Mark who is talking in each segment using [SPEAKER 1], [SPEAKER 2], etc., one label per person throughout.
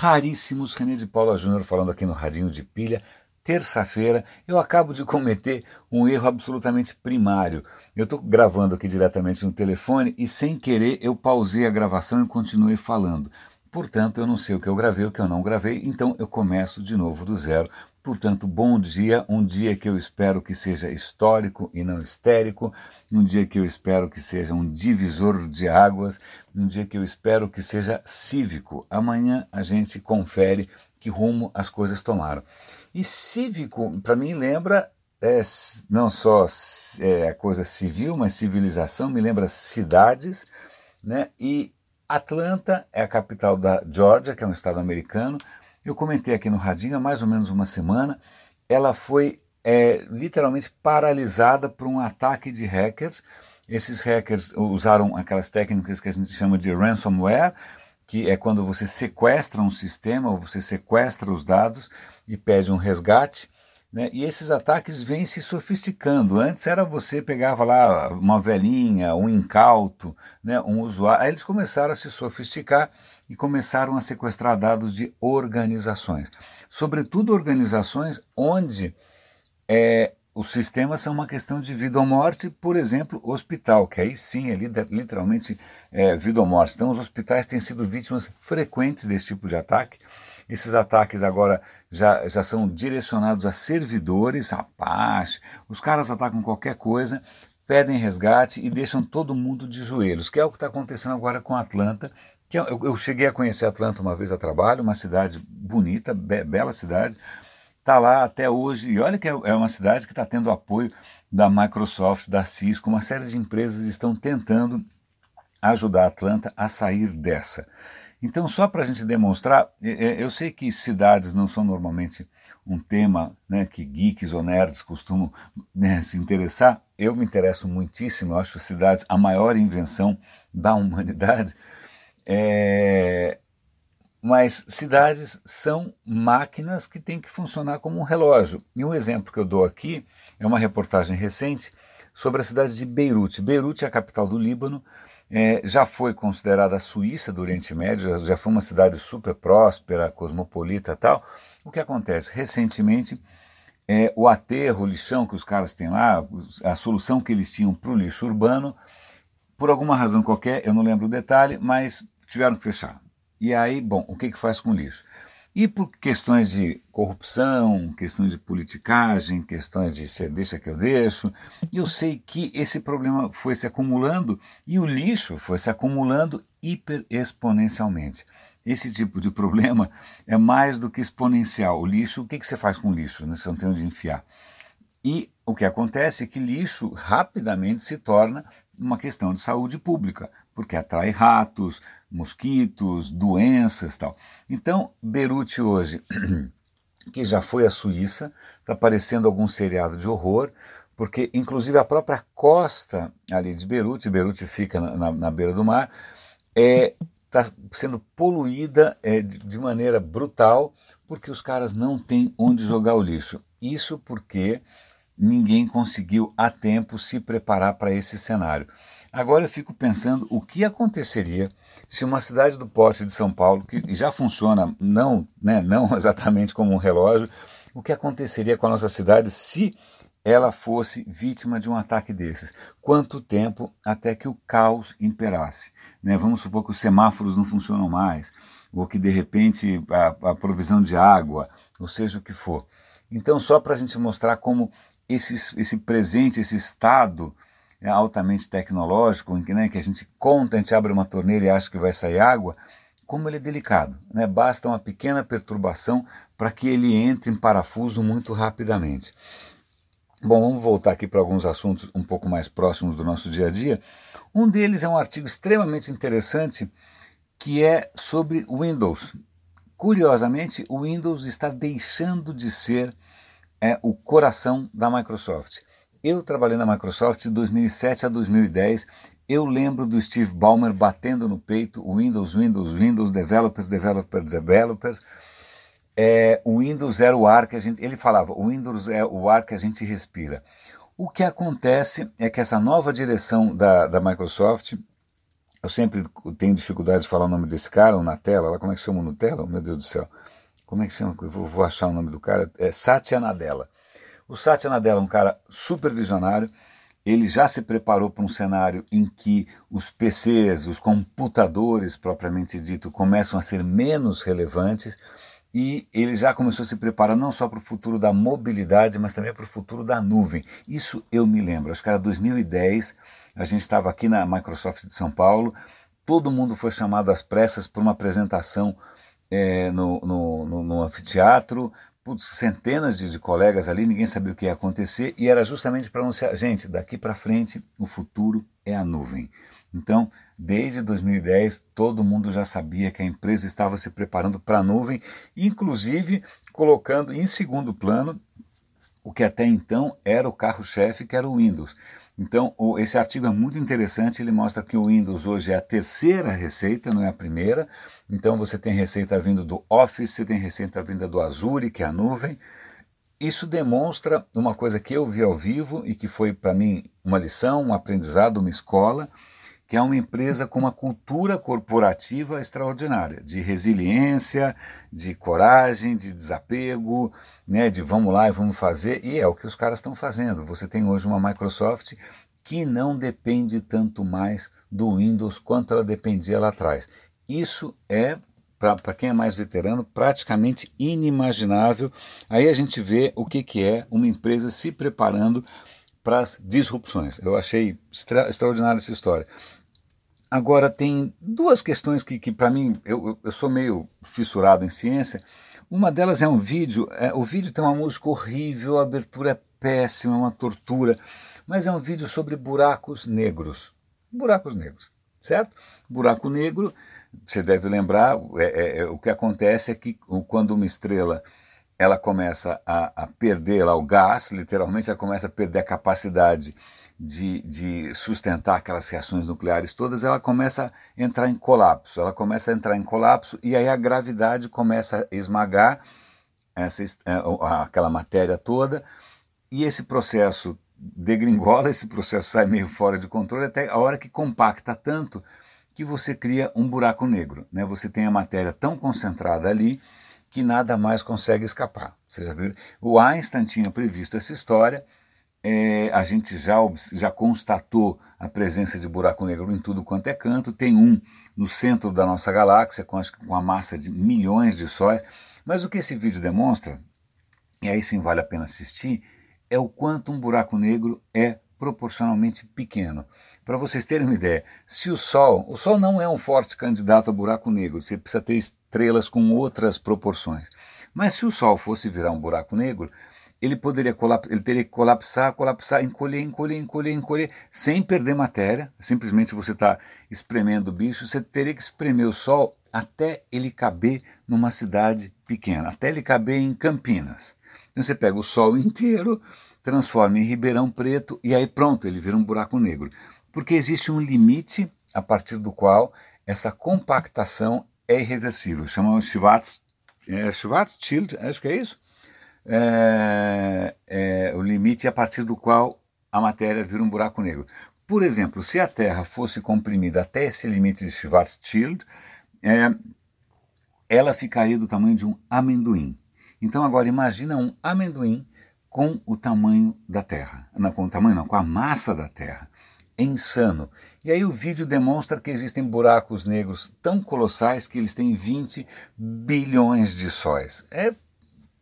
[SPEAKER 1] raríssimos. René de Paula Júnior falando aqui no Radinho de Pilha. Terça-feira, eu acabo de cometer um erro absolutamente primário. Eu estou gravando aqui diretamente no telefone e, sem querer, eu pausei a gravação e continuei falando. Portanto, eu não sei o que eu gravei, o que eu não gravei, então eu começo de novo do zero. Portanto, bom dia, um dia que eu espero que seja histórico e não histérico, um dia que eu espero que seja um divisor de águas, um dia que eu espero que seja cívico. Amanhã a gente confere que rumo as coisas tomaram. E cívico, para mim, lembra é, não só é, a coisa civil, mas civilização, me lembra cidades, né? E Atlanta é a capital da Georgia, que é um estado americano. Eu comentei aqui no Radinho há mais ou menos uma semana. Ela foi é, literalmente paralisada por um ataque de hackers. Esses hackers usaram aquelas técnicas que a gente chama de ransomware, que é quando você sequestra um sistema, ou você sequestra os dados e pede um resgate. Né? E esses ataques vêm se sofisticando. Antes era você pegava lá uma velhinha, um incauto, né? um usuário. Aí eles começaram a se sofisticar e começaram a sequestrar dados de organizações. Sobretudo organizações onde é, os sistemas são uma questão de vida ou morte, por exemplo, hospital, que aí sim é literalmente é, vida ou morte. Então, os hospitais têm sido vítimas frequentes desse tipo de ataque. Esses ataques agora já, já são direcionados a servidores, Apache, os caras atacam qualquer coisa, pedem resgate e deixam todo mundo de joelhos, que é o que está acontecendo agora com Atlanta. Que eu, eu, cheguei a conhecer Atlanta uma vez a trabalho, uma cidade bonita, be, bela cidade, está lá até hoje, e olha que é, é uma cidade que está tendo apoio da Microsoft, da Cisco, uma série de empresas estão tentando ajudar a Atlanta a sair dessa. Então, só para a gente demonstrar, eu sei que cidades não são normalmente um tema né, que geeks ou nerds costumam né, se interessar. Eu me interesso muitíssimo, eu acho cidades a maior invenção da humanidade. É... Mas cidades são máquinas que têm que funcionar como um relógio. E um exemplo que eu dou aqui é uma reportagem recente sobre a cidade de Beirute. Beirute é a capital do Líbano é, já foi considerada a Suíça do Oriente Médio, já, já foi uma cidade super próspera, cosmopolita tal. O que acontece? Recentemente, é, o aterro, o lixão que os caras têm lá, a solução que eles tinham para o lixo urbano, por alguma razão qualquer, eu não lembro o detalhe, mas tiveram que fechar. E aí, bom, o que, que faz com o lixo? E por questões de corrupção, questões de politicagem, questões de você deixa que eu deixo, eu sei que esse problema foi se acumulando e o lixo foi se acumulando hiperexponencialmente. Esse tipo de problema é mais do que exponencial. O lixo, o que, que você faz com lixo? Você não tem onde enfiar. E o que acontece é que lixo rapidamente se torna uma questão de saúde pública, porque atrai ratos, mosquitos, doenças tal. Então, Beirute hoje, que já foi a Suíça, está parecendo algum seriado de horror, porque inclusive a própria costa ali de Beirute, Beirute fica na, na, na beira do mar, é está sendo poluída é, de, de maneira brutal porque os caras não têm onde jogar o lixo. Isso porque ninguém conseguiu a tempo se preparar para esse cenário. Agora eu fico pensando o que aconteceria se uma cidade do porte de São Paulo, que já funciona não, né, não exatamente como um relógio, o que aconteceria com a nossa cidade se ela fosse vítima de um ataque desses? Quanto tempo até que o caos imperasse? Né? Vamos supor que os semáforos não funcionam mais, ou que de repente a, a provisão de água, ou seja o que for. Então, só para a gente mostrar como esse, presente, esse estado altamente tecnológico, em que, né, que a gente conta, a gente abre uma torneira e acha que vai sair água, como ele é delicado. Né? Basta uma pequena perturbação para que ele entre em parafuso muito rapidamente. Bom, vamos voltar aqui para alguns assuntos um pouco mais próximos do nosso dia a dia. Um deles é um artigo extremamente interessante que é sobre Windows. Curiosamente, o Windows está deixando de ser é, o coração da Microsoft. Eu trabalhei na Microsoft de 2007 a 2010. Eu lembro do Steve Ballmer batendo no peito Windows, Windows, Windows, developers, developers, developers. É, o Windows era o ar que a gente. Ele falava, o Windows é o ar que a gente respira. O que acontece é que essa nova direção da, da Microsoft eu sempre tenho dificuldade de falar o nome desse cara, o Natella, lá como é que chama o Nutella? Meu Deus do céu. Como é que chama? Vou, vou achar o nome do cara. É Satya Nadella. O Satya Nadella é um cara super visionário. Ele já se preparou para um cenário em que os PCs, os computadores propriamente dito, começam a ser menos relevantes e ele já começou a se preparar não só para o futuro da mobilidade, mas também para o futuro da nuvem. Isso eu me lembro, acho que era 2010, a gente estava aqui na Microsoft de São Paulo, todo mundo foi chamado às pressas para uma apresentação é, no, no, no, no, anfiteatro, putz, centenas de, de, colegas ali, ninguém sabia o que ia acontecer, e era justamente para anunciar, gente, daqui para frente o futuro é a nuvem. Então, desde 2010, todo mundo já sabia que a empresa estava se preparando para a nuvem, inclusive colocando em segundo plano o que até então era o carro-chefe, que era o Windows. Então, esse artigo é muito interessante, ele mostra que o Windows hoje é a terceira receita, não é a primeira. Então, você tem receita vindo do Office, você tem receita vinda do Azure, que é a nuvem. Isso demonstra uma coisa que eu vi ao vivo e que foi para mim uma lição, um aprendizado, uma escola, que é uma empresa com uma cultura corporativa extraordinária, de resiliência, de coragem, de desapego, né, de vamos lá e vamos fazer, e é o que os caras estão fazendo. Você tem hoje uma Microsoft que não depende tanto mais do Windows quanto ela dependia lá atrás. Isso é para quem é mais veterano, praticamente inimaginável. Aí a gente vê o que, que é uma empresa se preparando para as disrupções. Eu achei extra, extraordinária essa história. Agora, tem duas questões que, que para mim, eu, eu sou meio fissurado em ciência. Uma delas é um vídeo. É, o vídeo tem uma música horrível, a abertura é péssima, uma tortura, mas é um vídeo sobre buracos negros. Buracos negros, certo? Buraco negro, você deve lembrar, é, é, é o que acontece é que quando uma estrela ela começa a, a perder lá o gás, literalmente ela começa a perder a capacidade de, de, sustentar aquelas reações nucleares todas, ela começa a entrar em colapso. Ela começa a entrar em colapso e aí a gravidade começa a esmagar essa, é, aquela matéria toda e esse processo degringola, esse processo sai meio fora de controle até a hora que compacta tanto que você cria um buraco negro. Né? Você tem a matéria tão concentrada ali que nada mais consegue escapar. Você já viu? O Einstein tinha previsto essa história é, a gente já, já constatou a presença de buraco negro em tudo quanto é canto. Tem um no centro da nossa galáxia, com, acho, com a massa de milhões de sóis. Mas o que esse vídeo demonstra, e aí sim vale a pena assistir, é o quanto um buraco negro é proporcionalmente pequeno. Para vocês terem uma ideia, se o Sol, o Sol não é um forte candidato a buraco negro, você precisa ter estrelas com outras proporções. Mas se o Sol fosse virar um buraco negro, ele poderia colapsar, ele teria que colapsar, colapsar, encolher, encolher, encolher, encolher, sem perder matéria. Simplesmente você está espremendo o bicho, você teria que espremer o sol até ele caber numa cidade pequena, até ele caber em Campinas. Então você pega o sol inteiro, transforma em Ribeirão Preto e aí pronto, ele vira um buraco negro. Porque existe um limite a partir do qual essa compactação é irreversível. Chama Schwarz, é, Schwarzschild, acho que é isso é, é, o limite a partir do qual a matéria vira um buraco negro. Por exemplo, se a Terra fosse comprimida até esse limite de Schwarzschild, é, ela ficaria do tamanho de um amendoim. Então agora imagina um amendoim com o tamanho da Terra. Não, com o tamanho não, com a massa da Terra. É insano. E aí o vídeo demonstra que existem buracos negros tão colossais que eles têm 20 bilhões de sóis. É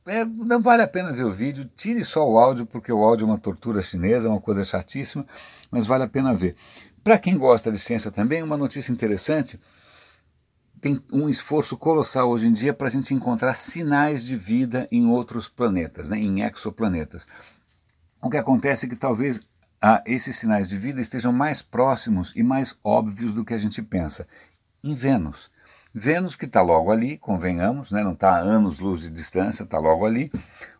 [SPEAKER 1] é, não vale a pena ver o vídeo, tire só o áudio, porque o áudio é uma tortura chinesa, é uma coisa chatíssima, mas vale a pena ver. Para quem gosta de ciência também, uma notícia interessante: tem um esforço colossal hoje em dia para a gente encontrar sinais de vida em outros planetas, né, em exoplanetas. O que acontece é que talvez ah, esses sinais de vida estejam mais próximos e mais óbvios do que a gente pensa. Em Vênus. Vênus, que está logo ali, convenhamos, né, não está a anos-luz de distância, está logo ali.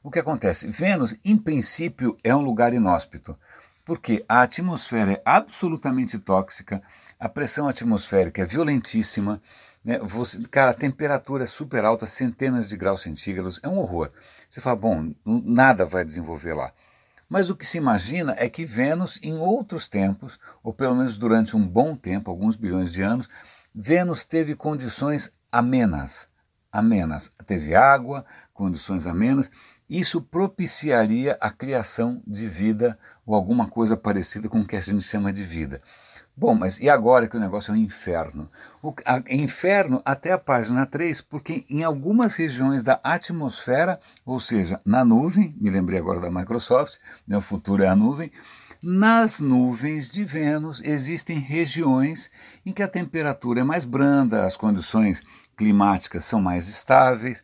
[SPEAKER 1] O que acontece? Vênus, em princípio, é um lugar inóspito, porque a atmosfera é absolutamente tóxica, a pressão atmosférica é violentíssima, né, você, cara, a temperatura é super alta, centenas de graus centígrados, é um horror. Você fala, bom, nada vai desenvolver lá. Mas o que se imagina é que Vênus, em outros tempos, ou pelo menos durante um bom tempo, alguns bilhões de anos, Vênus teve condições amenas. Amenas. Teve água, condições amenas. Isso propiciaria a criação de vida ou alguma coisa parecida com o que a gente chama de vida. Bom, mas e agora que o negócio é um inferno? O a, inferno até a página 3, porque em algumas regiões da atmosfera, ou seja, na nuvem, me lembrei agora da Microsoft, né, o futuro é a nuvem, nas nuvens de Vênus existem regiões em que a temperatura é mais branda, as condições climáticas são mais estáveis.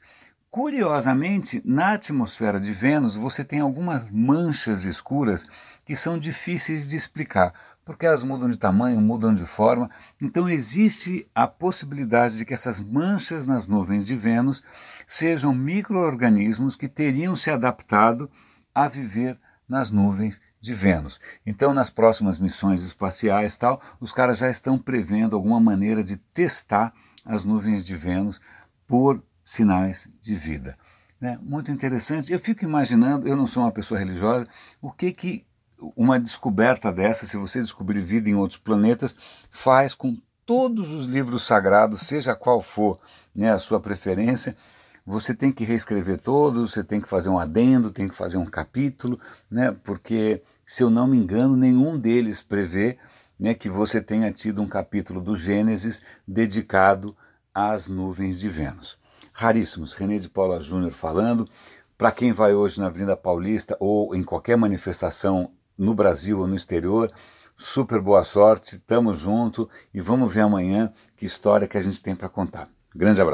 [SPEAKER 1] Curiosamente, na atmosfera de Vênus você tem algumas manchas escuras que são difíceis de explicar porque elas mudam de tamanho, mudam de forma. Então existe a possibilidade de que essas manchas nas nuvens de Vênus sejam microorganismos que teriam se adaptado a viver nas nuvens de Vênus. Então, nas próximas missões espaciais, tal, os caras já estão prevendo alguma maneira de testar as nuvens de Vênus por sinais de vida. Né? Muito interessante. Eu fico imaginando, eu não sou uma pessoa religiosa, o que que uma descoberta dessa, se você descobrir vida em outros planetas, faz com todos os livros sagrados, seja qual for né, a sua preferência, você tem que reescrever todos, você tem que fazer um adendo, tem que fazer um capítulo, né, porque, se eu não me engano, nenhum deles prevê né, que você tenha tido um capítulo do Gênesis dedicado às nuvens de Vênus. Raríssimos, René de Paula Júnior falando. Para quem vai hoje na Avenida Paulista ou em qualquer manifestação no Brasil ou no exterior. Super boa sorte, tamo junto e vamos ver amanhã que história que a gente tem para contar. Grande abraço.